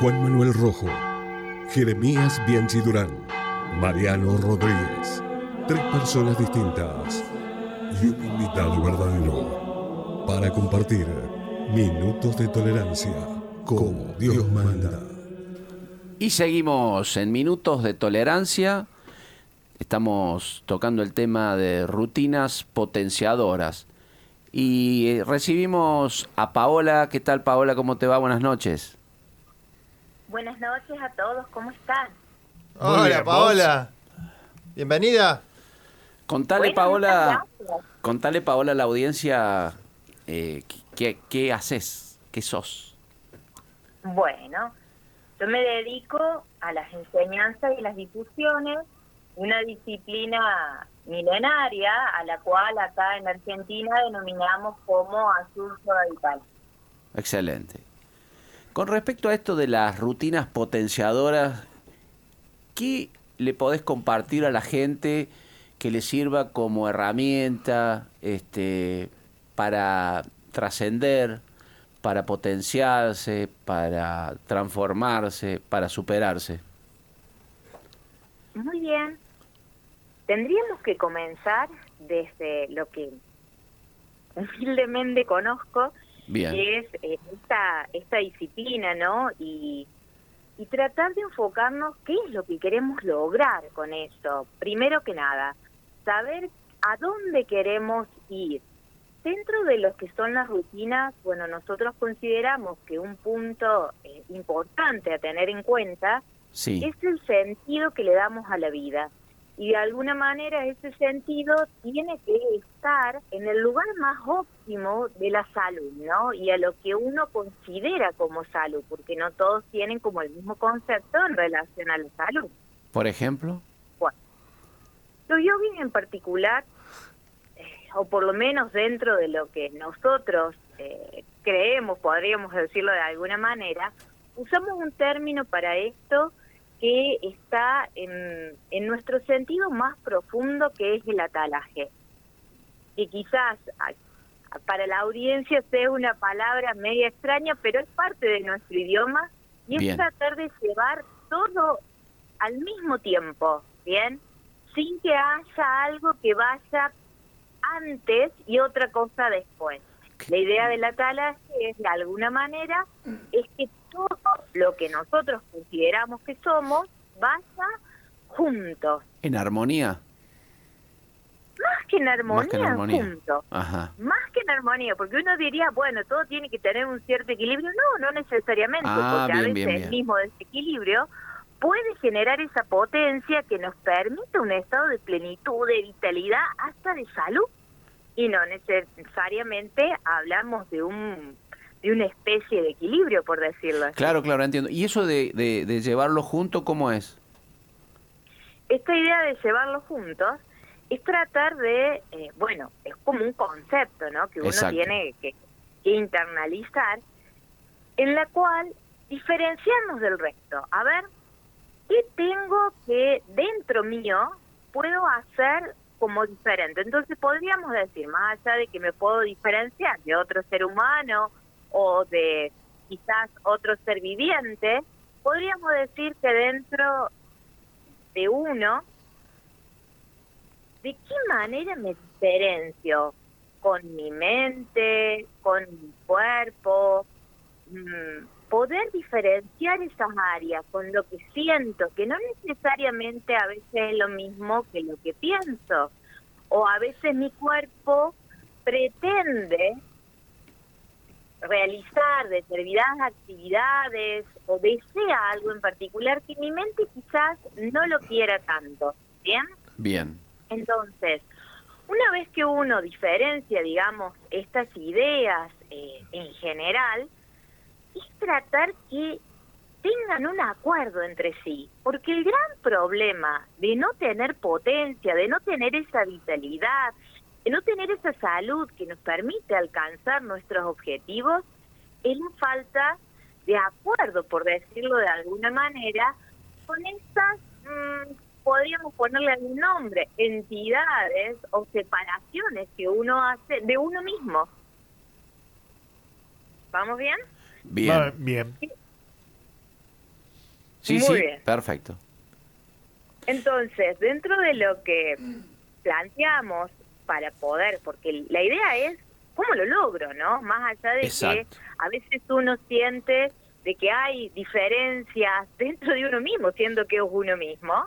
Juan Manuel Rojo, Jeremías Bianchi Durán, Mariano Rodríguez. Tres personas distintas y un invitado verdadero para compartir minutos de tolerancia como Dios manda. Y seguimos en minutos de tolerancia. Estamos tocando el tema de rutinas potenciadoras. Y recibimos a Paola. ¿Qué tal, Paola? ¿Cómo te va? Buenas noches. Buenas noches a todos, ¿cómo están? Hola, Paola. Bienvenida. Contale, Paola, contale, Paola, a la audiencia eh, qué, qué haces, qué sos. Bueno, yo me dedico a las enseñanzas y las difusiones, una disciplina milenaria a la cual acá en Argentina denominamos como azul radical. Excelente. Con respecto a esto de las rutinas potenciadoras, ¿qué le podés compartir a la gente que le sirva como herramienta este, para trascender, para potenciarse, para transformarse, para superarse? Muy bien. Tendríamos que comenzar desde lo que humildemente conozco, que es eh, esta, esta disciplina, ¿no? Y, y tratar de enfocarnos qué es lo que queremos lograr con eso. Primero que nada, saber a dónde queremos ir. Dentro de lo que son las rutinas, bueno, nosotros consideramos que un punto eh, importante a tener en cuenta es el sentido que le damos a la vida y de alguna manera ese sentido tiene que estar en el lugar más óptimo de la salud, ¿no? Y a lo que uno considera como salud, porque no todos tienen como el mismo concepto en relación a la salud. Por ejemplo. Bueno, los yogis en particular, eh, o por lo menos dentro de lo que nosotros eh, creemos, podríamos decirlo de alguna manera, usamos un término para esto que está en, en nuestro sentido más profundo, que es el atalaje. Y quizás para la audiencia sea una palabra media extraña, pero es parte de nuestro idioma y es tratar de llevar todo al mismo tiempo, ¿bien? Sin que haya algo que vaya antes y otra cosa después. La idea del atalaje es, de alguna manera, es que todo lo que nosotros consideramos que somos vaya juntos. ¿En armonía? Más que en armonía, juntos. Más que en armonía, porque uno diría, bueno, todo tiene que tener un cierto equilibrio. No, no necesariamente, ah, porque a veces el mismo desequilibrio puede generar esa potencia que nos permite un estado de plenitud, de vitalidad, hasta de salud. Y no necesariamente hablamos de un de una especie de equilibrio, por decirlo así. Claro, claro, entiendo. ¿Y eso de, de, llevarlo junto, cómo es? Esta idea de llevarlo juntos es tratar de, eh, bueno, es como un concepto, ¿no? Que uno tiene que, internalizar, en la cual diferenciarnos del resto. A ver, ¿qué tengo que dentro mío puedo hacer como diferente? Entonces podríamos decir, más allá de que me puedo diferenciar de otro ser humano o de quizás otro ser viviente, podríamos decir que dentro de uno, ¿de qué manera me diferencio? Con mi mente, con mi cuerpo, mm, poder diferenciar esas áreas con lo que siento, que no necesariamente a veces es lo mismo que lo que pienso, o a veces mi cuerpo pretende realizar determinadas actividades o desea algo en particular que mi mente quizás no lo quiera tanto. ¿Bien? Bien. Entonces, una vez que uno diferencia, digamos, estas ideas eh, en general, es tratar que tengan un acuerdo entre sí, porque el gran problema de no tener potencia, de no tener esa vitalidad, no tener esa salud que nos permite alcanzar nuestros objetivos es la falta de acuerdo, por decirlo de alguna manera, con estas, mm, podríamos ponerle algún nombre, entidades o separaciones que uno hace de uno mismo. ¿Vamos bien? Bien. bien. Sí, sí, perfecto. Entonces, dentro de lo que planteamos para poder, porque la idea es cómo lo logro, ¿no? Más allá de que a veces uno siente de que hay diferencias dentro de uno mismo, siendo que es uno mismo.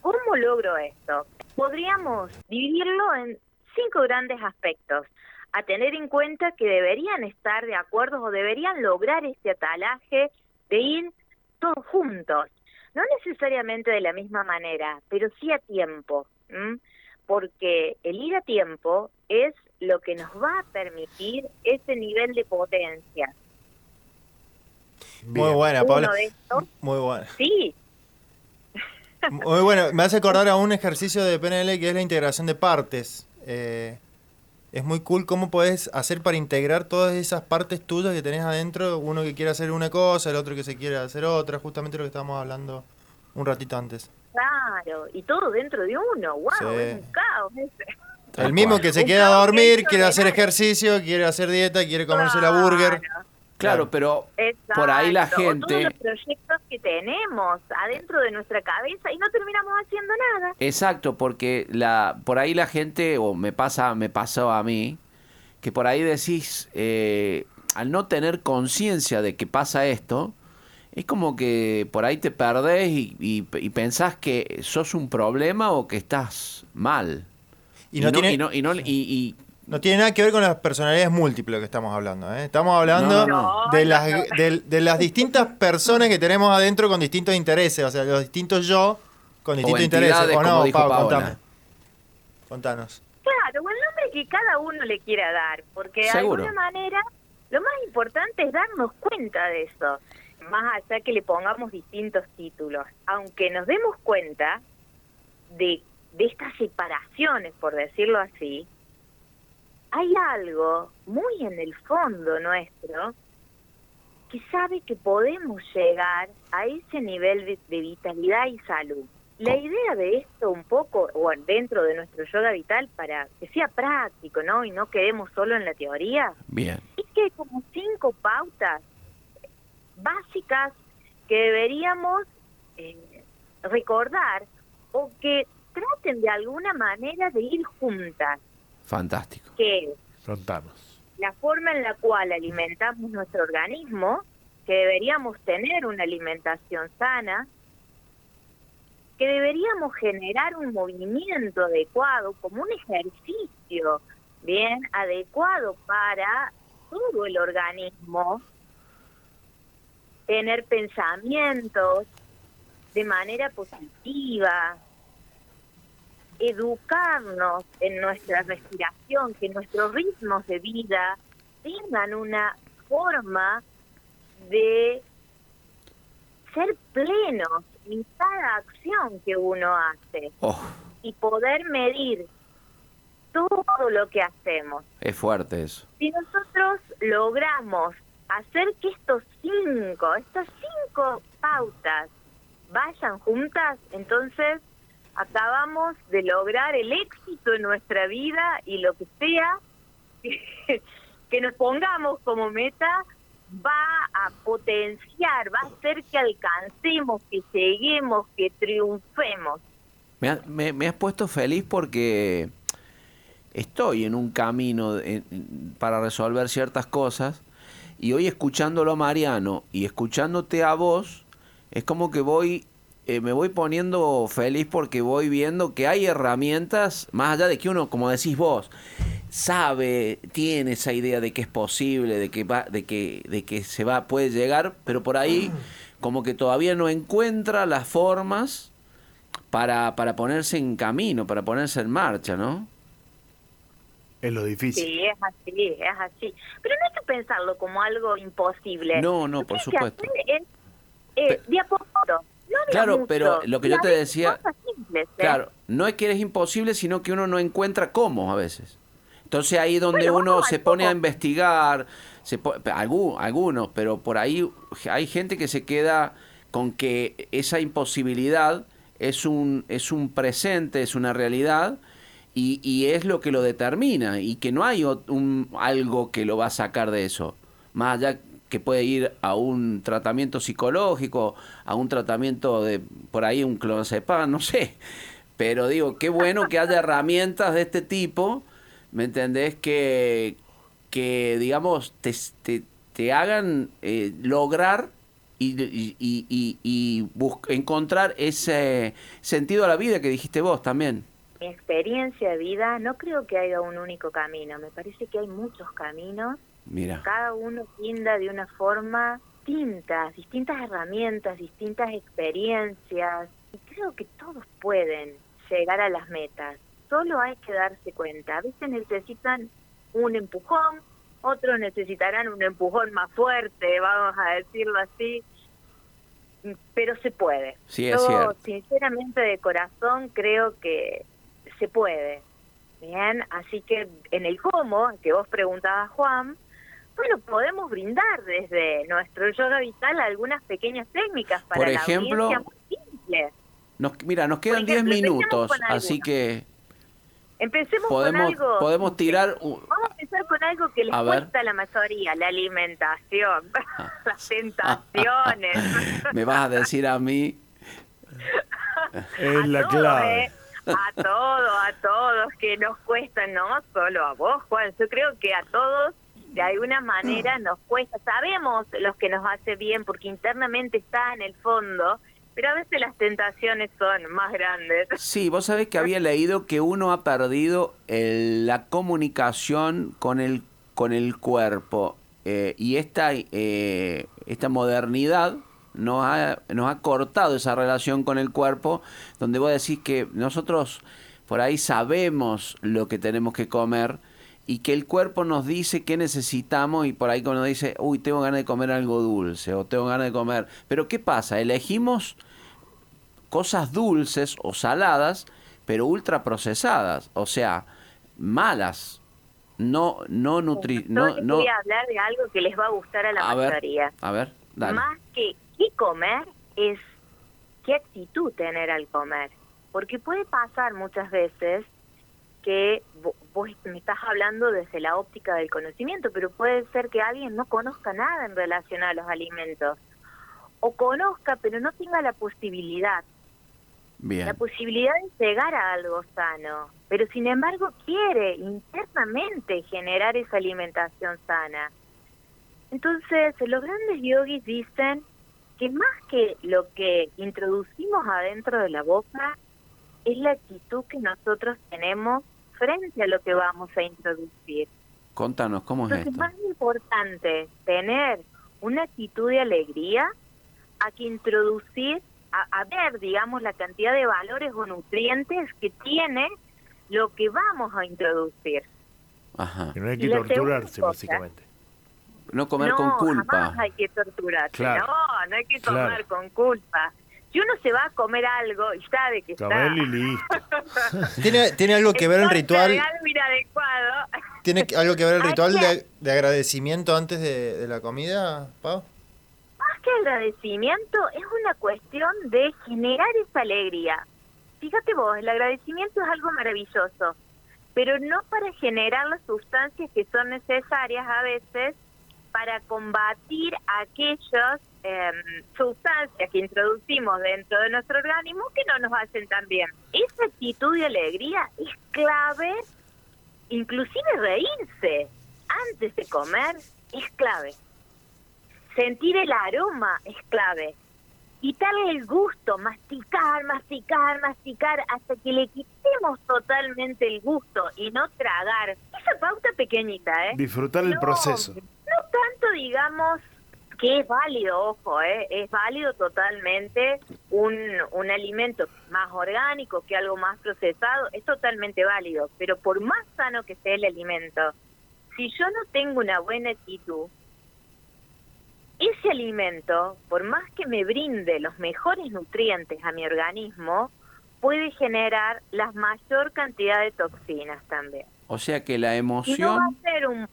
¿Cómo logro esto? Podríamos dividirlo en cinco grandes aspectos a tener en cuenta que deberían estar de acuerdo o deberían lograr este atalaje de ir todos juntos. No necesariamente de la misma manera, pero sí a tiempo, porque el ir a tiempo es lo que nos va a permitir ese nivel de potencia. Muy buena, Paula. Muy buena. Sí. Muy bueno. Me hace acordar a un ejercicio de PNL que es la integración de partes. Eh, es muy cool cómo puedes hacer para integrar todas esas partes tuyas que tenés adentro. Uno que quiere hacer una cosa, el otro que se quiere hacer otra. Justamente lo que estábamos hablando un ratito antes. Claro, y todo dentro de uno. ¡Wow! Es un caos ese. El mismo que se queda a dormir, quiere hacer ejercicio, quiere hacer dieta, quiere comerse la burger. Claro, pero por ahí la gente... todos los proyectos que tenemos adentro de nuestra cabeza y no terminamos haciendo nada. Exacto, porque la por ahí la gente, o me pasa me pasó a mí, que por ahí decís, eh, al no tener conciencia de que pasa esto, es como que por ahí te perdés y, y, pensás que sos un problema o que estás mal. Y, no, tiene... y, no, y, no tiene nada que ver con las personalidades múltiples que estamos hablando. ¿eh? Estamos hablando de, las, de, las distintas personas que tenemos adentro con distintos intereses. O sea, los distintos yo con distintos intereses. ¿O no, Pau? Contanos. Claro, o el nombre que cada uno le quiera dar. Porque de alguna manera lo más importante es darnos cuenta de eso. Más allá que le pongamos distintos títulos. Aunque nos demos cuenta de, de estas separaciones, por decirlo así, hay algo muy en el fondo nuestro que sabe que podemos llegar a ese nivel de, vitalidad y salud. La idea de esto un poco, o dentro de nuestro yoga vital, para que sea práctico, ¿no? Y no quedemos solo en la teoría. Bien. Es que hay como cinco pautas básicas que deberíamos eh, recordar o que traten de alguna manera de ir juntas. Fantástico. Que La forma en la cual alimentamos nuestro organismo, que deberíamos tener una alimentación sana, que deberíamos generar un movimiento adecuado, como un ejercicio bien adecuado para todo el organismo, tener pensamientos de manera positiva, educarnos en nuestra respiración, que nuestros ritmos de vida tengan una forma de ser plenos en cada acción que uno hace oh. y poder medir todo lo que hacemos. Es fuerte eso. Si nosotros logramos hacer que estos cinco, estas cinco pautas vayan juntas, entonces acabamos de lograr el éxito en nuestra vida y lo que sea que, nos pongamos como meta va a potenciar, va a hacer que alcancemos, que lleguemos, que triunfemos. Me, me, has puesto feliz porque estoy en un camino para resolver ciertas cosas y hoy escuchándolo a Mariano y escuchándote a vos, es como que voy eh, me voy poniendo feliz porque voy viendo que hay herramientas, más allá de que uno, como decís vos, sabe, tiene esa idea de que es posible, de que va, de que, de que se va, puede llegar, pero por ahí como que todavía no encuentra las formas para, para ponerse en camino, para ponerse en marcha, ¿no? Es lo difícil. Sí, es así, es así. Pero no hay que pensarlo como algo imposible. No, no, por supuesto. es, de a poco claro, pero lo que yo te decía, ¿eh? claro, no es que eres imposible, sino que uno no encuentra cómo a veces. Entonces ahí donde uno se pone a investigar, se algunos, pero por ahí hay gente que se queda con que esa imposibilidad es un, es un presente, es una realidad y, y es lo que lo determina y que no hay un, algo que lo va a sacar de eso. Más allá que puede ir a un tratamiento psicológico, a un tratamiento de por ahí un clonazepam, no sé. Pero digo, qué bueno que haya herramientas de este tipo, ¿me entendés? Que, que digamos, te, te, hagan eh, lograr y, y, y, y encontrar ese sentido a la vida que dijiste vos también. Mi experiencia de vida, no creo que haya un único camino, me parece que hay muchos caminos Mira. Cada uno brinda de una forma distinta, distintas herramientas, distintas experiencias. Y creo que todos pueden llegar a las metas. Solo hay que darse cuenta. A veces necesitan un empujón, otros necesitarán un empujón más fuerte, vamos a decirlo así. Pero se puede. Sí, es Yo, sinceramente, de corazón, creo que se puede. Bien, así que en el cómo, que vos preguntabas, Juan, bueno, podemos brindar desde nuestro yoga vital algunas pequeñas técnicas para Por ejemplo, la muy simple. Nos, mira, nos quedan 10 minutos, así que empecemos podemos, con algo. Podemos tirar. Vamos a empezar con algo que les cuesta a la mayoría: la alimentación, ah. las tentaciones. Me vas a decir a mí. es la clave. A todos, a todos que nos cuesta, no solo a vos, Juan. Yo creo que a todos de alguna manera nos cuesta, sabemos los que nos hace bien porque internamente está en el fondo, pero a veces las tentaciones son más grandes. Sí, vos sabés que había leído que uno ha perdido la comunicación con el, con el cuerpo eh, y esta, eh, esta modernidad nos ha, nos ha cortado esa relación con el cuerpo, donde vos decís que nosotros por ahí sabemos lo que tenemos que comer, y que el cuerpo nos dice qué necesitamos y por ahí cuando dice, uy, tengo ganas de comer algo dulce o tengo ganas de comer. Pero ¿qué pasa? Elegimos cosas dulces o saladas, pero ultra procesadas, o sea, malas. No, no nutri... No, no, voy a hablar de algo que les va a gustar a la mayoría. a ver, dale. Más que qué comer es qué actitud tener al comer. Porque puede pasar muchas veces que vos me estás hablando desde la óptica del conocimiento, pero puede ser que alguien no conozca nada en relación a los alimentos, o conozca, pero no tenga la posibilidad. La posibilidad de llegar a algo sano, pero sin embargo quiere internamente generar esa alimentación sana. Entonces, los grandes yogis dicen que más que lo que introducimos adentro de la boca, es la actitud que nosotros tenemos frente a lo que vamos a introducir. Contanos, ¿cómo es esto? Es más importante tener una actitud de alegría a que introducir, a, ver, digamos, la cantidad de valores o nutrientes que tiene lo que vamos a introducir. Ajá. no hay que torturarse, básicamente. No comer con culpa. No, hay que torturarse. No, no hay que comer con culpa si uno se va a comer algo y sabe que está... y listo. ¿Tiene, ¿Tiene algo que ver el ritual? Adecuado. ¿Tiene algo que ver el ritual de, agradecimiento antes de, la comida, Pau? Más que agradecimiento, es una cuestión de generar esa alegría. Fíjate vos, el agradecimiento es algo maravilloso, pero no para generar las sustancias que son necesarias a veces para combatir aquellos eh, sustancias que introducimos dentro de nuestro organismo que no nos hacen tan bien. Esa actitud de alegría es clave, inclusive reírse antes de comer es clave. Sentir el aroma es clave. Quitarle el gusto, masticar, masticar, masticar, hasta que le quitemos totalmente el gusto y no tragar. Esa pauta pequeñita, ¿eh? Disfrutar el proceso. Digamos, que es válido, ojo, ¿eh? es válido totalmente un, un alimento más orgánico que algo más procesado, es totalmente válido, pero por más sano que sea el alimento, si yo no tengo una buena actitud, ese alimento, por más que me brinde los mejores nutrientes a mi organismo, puede generar la mayor cantidad de toxinas también. O sea que la emoción... Y no va a ser un...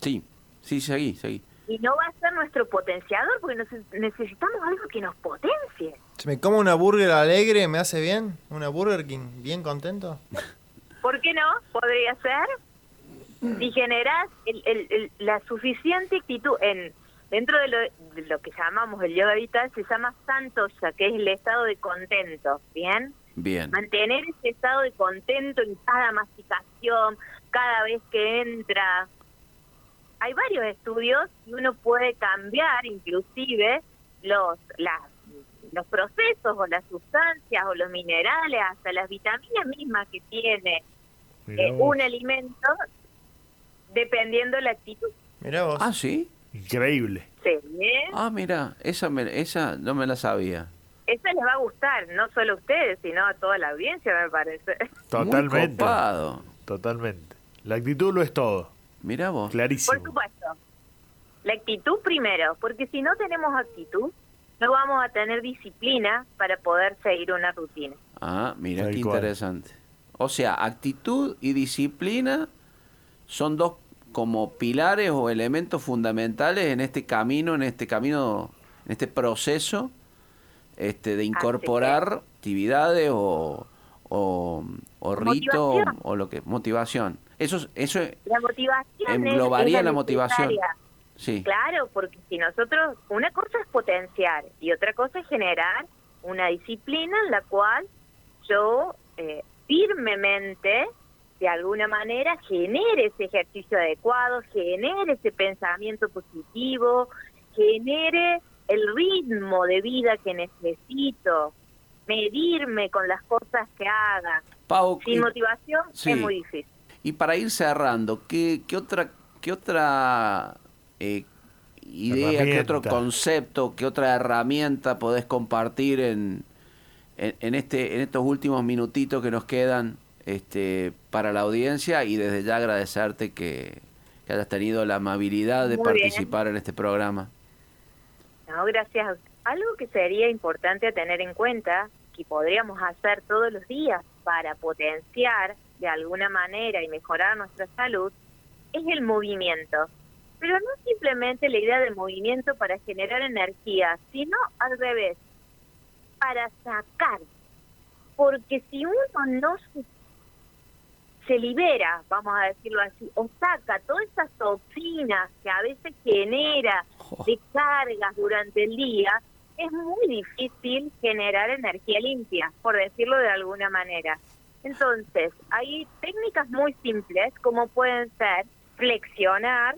Sí, sí, seguí, seguí y no va a ser nuestro potenciador porque necesitamos algo que nos potencie. Si me como una burger alegre, ¿me hace bien? ¿Una Burger King bien contento? ¿Por qué no? Podría ser. Si generas el, el, la suficiente actitud en dentro de lo, que llamamos el yoga vital se llama santosha, que es el estado de contento, ¿bien? Bien. Mantener ese estado de contento en cada masticación, cada vez que entra. Hay varios estudios y uno puede cambiar inclusive los las los procesos o las sustancias o los minerales, hasta las vitaminas mismas que tiene eh, un alimento, dependiendo la actitud. Mira vos. Ah, sí. Increíble. Sí. Ah, mira, esa, esa no me la sabía. Esa les va a gustar, no solo a ustedes, sino a toda la audiencia, me parece. Totalmente. Totalmente. La actitud lo es todo. Mira vos. Clarísimo. Por supuesto. La actitud primero, porque si no tenemos actitud, no vamos a tener disciplina para poder seguir una rutina. Ah, mira qué interesante. O sea, actitud y disciplina son dos como pilares o elementos fundamentales en este camino, en este camino, en este proceso este, de incorporar actividades o, o, o rito o, lo que motivación. Eso, eso la motivación englobaría la, motivación. Sí. Claro, porque si nosotros, una cosa es potenciar y otra cosa es generar una disciplina en la cual yo eh, firmemente, de alguna manera, genere ese ejercicio adecuado, genere ese pensamiento positivo, genere el ritmo de vida que necesito, medirme con las cosas que haga. Sin motivación es muy difícil. Y para ir cerrando, ¿qué, qué otra qué otra eh, idea, qué otro concepto, qué otra herramienta podés compartir en, en, este, en estos últimos minutitos que nos quedan este, para la audiencia y desde ya agradecerte que, hayas tenido la amabilidad de participar en este programa. No, gracias. Algo que sería importante a tener en cuenta, que podríamos hacer todos los días para potenciar de alguna manera y mejorar nuestra salud, es el movimiento pero no simplemente la idea de movimiento para generar energía, sino al revés, para sacar. Porque si uno no se, libera, vamos a decirlo así, o saca todas esas toxinas que a veces genera oh. de cargas durante el día, es muy difícil generar energía limpia, por decirlo de alguna manera. Entonces, hay técnicas muy simples como pueden ser flexionar,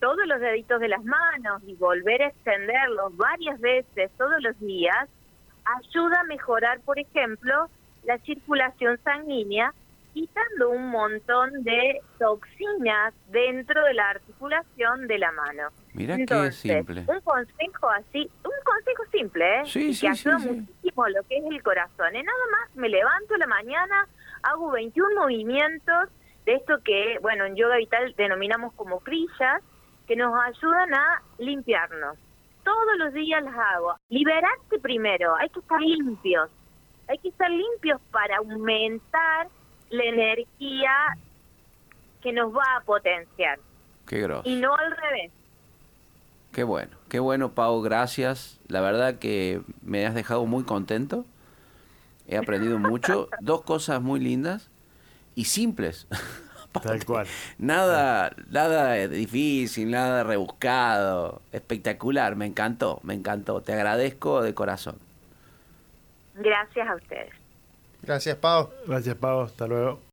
todos los deditos de las manos y volver a extenderlos varias veces todos los días, ayuda a mejorar, por ejemplo, la circulación sanguínea, quitando un montón de toxinas dentro de la articulación de la mano. Mira qué simple. Un consejo así, un consejo simple, ¿eh? Sí, que ayuda muchísimo lo que es el corazón. Y ¿eh? nada más me levanto la mañana, hago 21 movimientos de esto que, bueno, en yoga vital denominamos como crillas, que nos ayudan a limpiarnos. Todos los días las hago. Liberarte primero, hay que estar limpios. Hay que estar limpios para aumentar la energía que nos va a potenciar. Qué grosso. Y no al revés. Qué bueno, qué bueno, Pau, gracias. La verdad que me has dejado muy contento. He aprendido mucho. Dos cosas muy lindas y simples. Tal cual. Nada, nada difícil, nada rebuscado. Espectacular, me encantó, me encantó. Te agradezco de corazón. Gracias a ustedes. Gracias, Pau. Gracias, Pau. Hasta luego.